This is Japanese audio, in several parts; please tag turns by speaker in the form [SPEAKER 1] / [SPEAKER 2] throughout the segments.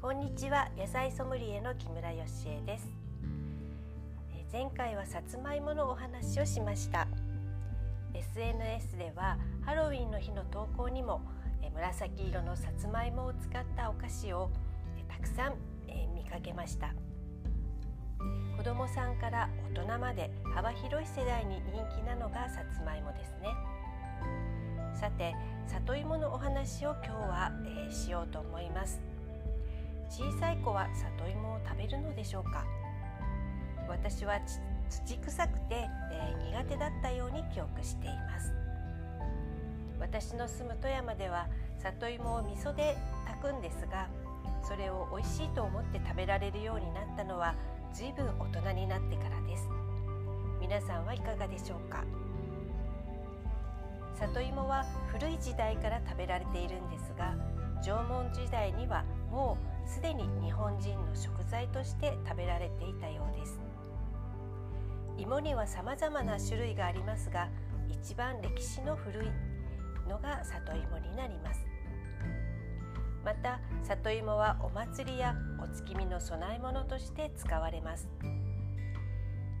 [SPEAKER 1] こんにちは。野菜ソムリエの木村よしえです。前回はさつまいものお話をしました。SNS ではハロウィンの日の投稿にも紫色のさつまいもを使ったお菓子をたくさん見かけました。子どもさんから大人まで幅広い世代に人気なのがさつまいもですね。さて里芋のお話を今日は、えー、しようと思います。小さい子は里芋を食べるのでしょうか？私は土臭くて、えー、苦手だったように記憶しています。私の住む富山では里芋を味噌で炊くんですがそれを美味しいと思って食べられるようになったのは随分大人になってからです。皆さんはいかがでしょうか？里芋は古い時代から食べられているんですが縄文時代にはもうすでに日本人の食材として食べられていたようです。芋には様々な種類がありますが一番歴史の古いのが里芋になります。また里芋はお祭りやお月見の供え物として使われます。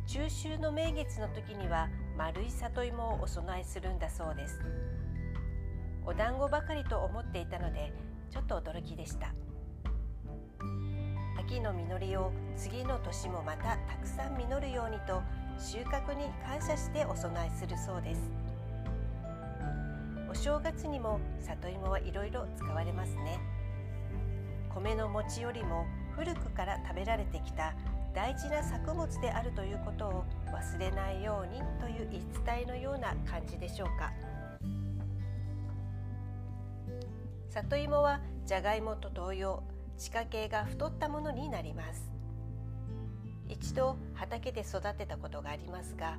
[SPEAKER 1] 中秋の名月の時には丸い里芋をお供えするんだそうです。お団子ばかりと思っていたのでちょっと驚きでした。秋の実りを次の年もまたたくさん実るようにと収穫に感謝してお供えするそうです。お正月にも里芋はいろいろ使われますね。米の餅よりも古くから食べられてきた大事な作物であるということを忘れないようにという言い伝えのような感じでしょうか。里芋はじゃがいもと同様地下茎が太ったものになります。一度畑で育てたことがありますが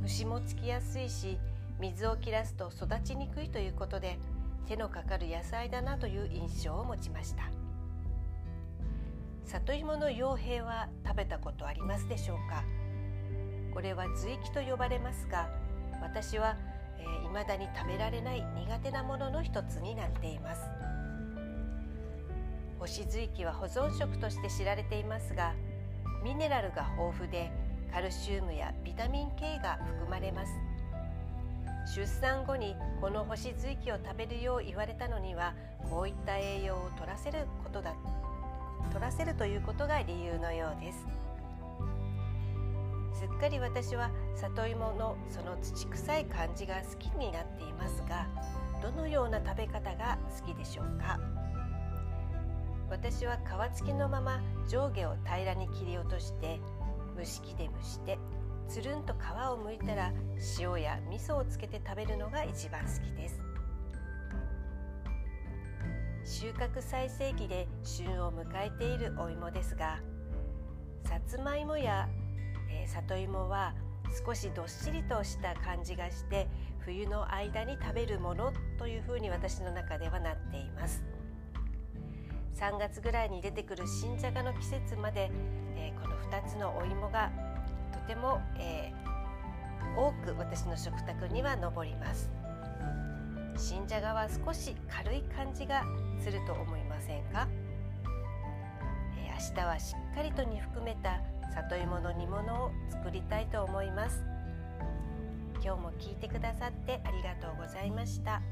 [SPEAKER 1] 虫もつきやすいし水を切らすと育ちにくいということで手のかかる野菜だなという印象を持ちました。里芋の傭兵は食べたことありますでしょうか？これは随気と呼ばれますが私は、えー、未だに食べられない苦手なものの一つになっています。干し随気は保存食として知られていますがミネラルが豊富でカルシウムやビタミン K が含まれます。出産後にこの干し随気を食べるよう言われたのにはこういった栄養を取らせることだ取らせるということが理由のようです。すっかり私は里芋のその土臭い感じが好きになっていますがどのような食べ方が好きでしょうか？私は皮付きのまま上下を平らに切り落として蒸し器で蒸してつるんと皮をむいたら塩や味噌をつけて食べるのが一番好きです。収穫最盛期で旬を迎えているお芋ですがさつまいもや、えー、里芋は少しどっしりとした感じがして冬の間に食べるものというふうに私の中ではなっています。3月ぐらいに出てくる新じゃがの季節まで、えー、この2つのお芋がとても、えー、多く私の食卓には上ります。新じゃがは少し軽い感じがすると思いませんか、えー、明日はしっかりと煮含めた里芋の煮物を作りたいと思います今日も聞いてくださってありがとうございました。